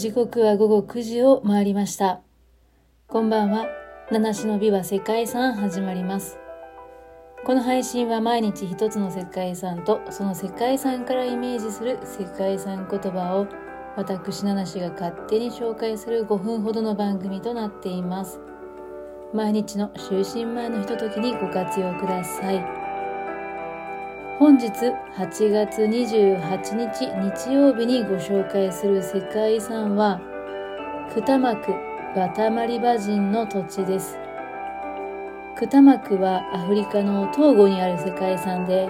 時刻は午後9時を回りました。こんばんは。七種の美は世界遺産始まります。この配信は毎日一つの世界遺産とその世界遺産からイメージする世界遺産言葉を私七種が勝手に紹介する5分ほどの番組となっています。毎日の就寝前のひとときにご活用ください。本日8月28日日曜日にご紹介する世界遺産はクタマクバタマリバ人の土地です。クタマクはアフリカの東郷にある世界遺産で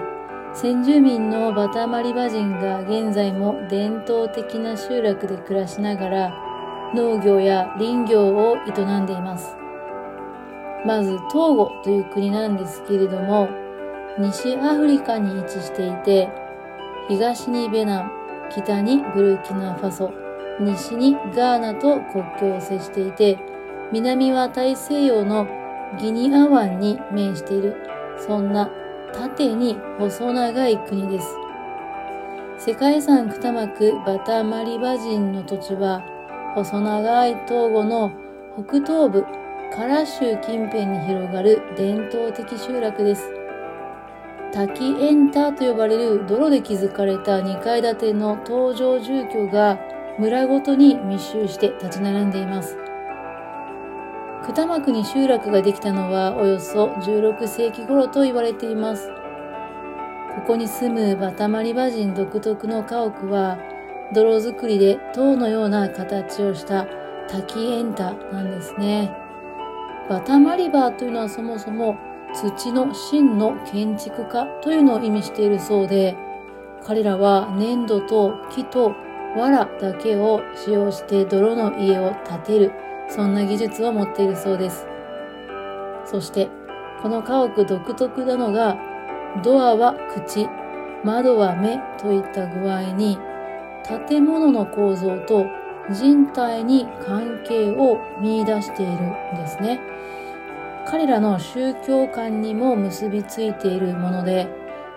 先住民のバタマリバ人が現在も伝統的な集落で暮らしながら農業や林業を営んでいます。まずトーゴという国なんですけれども西アフリカに位置していて、東にベナン、北にブルキナファソ、西にガーナと国境を接していて、南は大西洋のギニア湾に面している、そんな縦に細長い国です。世界遺産北幕バタマリバ人の土地は、細長い東郷の北東部、カラ州近辺に広がる伝統的集落です。滝エンターと呼ばれる泥で築かれた2階建ての登場住居が村ごとに密集して立ち並んでいます。九幕に集落ができたのはおよそ16世紀頃と言われています。ここに住むバタマリバ人独特の家屋は泥作りで塔のような形をした滝エンタなんですね。バタマリバというのはそもそも土の真の建築家というのを意味しているそうで、彼らは粘土と木と藁だけを使用して泥の家を建てる、そんな技術を持っているそうです。そして、この家屋独特なのが、ドアは口、窓は目といった具合に、建物の構造と人体に関係を見出しているんですね。彼らの宗教観にも結びついているもので、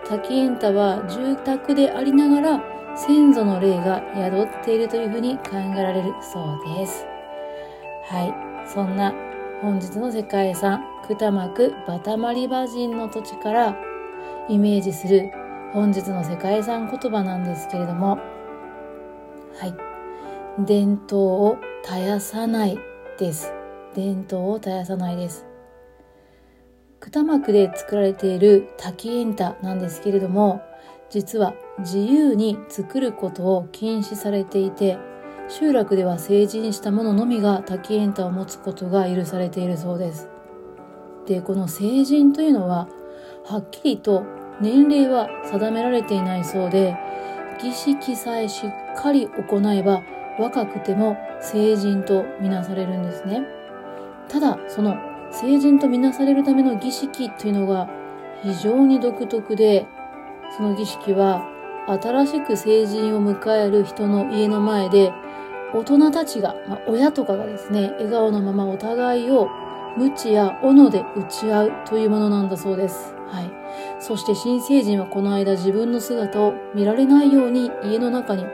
滝エンタは住宅でありながら先祖の霊が宿っているというふうに考えられるそうです。はい。そんな本日の世界遺産、クタマクバタマリバ人の土地からイメージする本日の世界遺産言葉なんですけれども、はい。伝統を絶やさないです。伝統を絶やさないです。二幕で作られている滝エンタなんですけれども、実は自由に作ることを禁止されていて、集落では成人した者のみが滝エンタを持つことが許されているそうです。で、この成人というのは、はっきりと年齢は定められていないそうで、儀式さえしっかり行えば若くても成人とみなされるんですね。ただ、その成人とみなされるための儀式というのが非常に独特で、その儀式は新しく成人を迎える人の家の前で、大人たちが、まあ、親とかがですね、笑顔のままお互いを鞭や斧で打ち合うというものなんだそうです。はい。そして新成人はこの間自分の姿を見られないように家の中に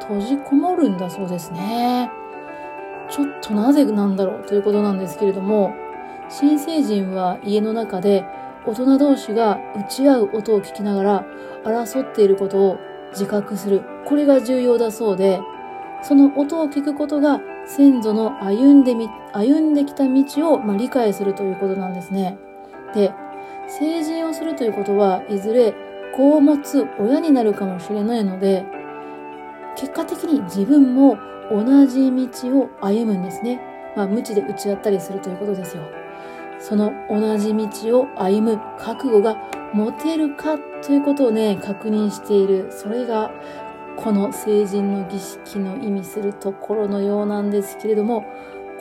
閉じこもるんだそうですね。ちょっとなぜなんだろうということなんですけれども、新成人は家の中で大人同士が打ち合う音を聞きながら争っていることを自覚する。これが重要だそうで、その音を聞くことが先祖の歩んでみ、歩んできた道を、ま、理解するということなんですね。で、成人をするということはいずれ子を持つ親になるかもしれないので、結果的に自分も同じ道を歩むんですね。まあ、無知で打ち合ったりするということですよ。その同じ道を歩む覚悟が持てるかということをね、確認している。それが、この成人の儀式の意味するところのようなんですけれども、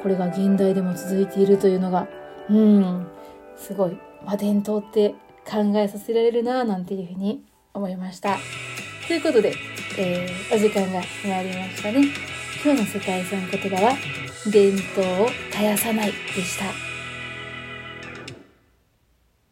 これが現代でも続いているというのが、うん、すごい、まあ、伝統って考えさせられるなぁなんていうふうに思いました。ということで、えー、お時間が終わりましたね。今日の世界遺産言葉は、伝統を絶やさないでした。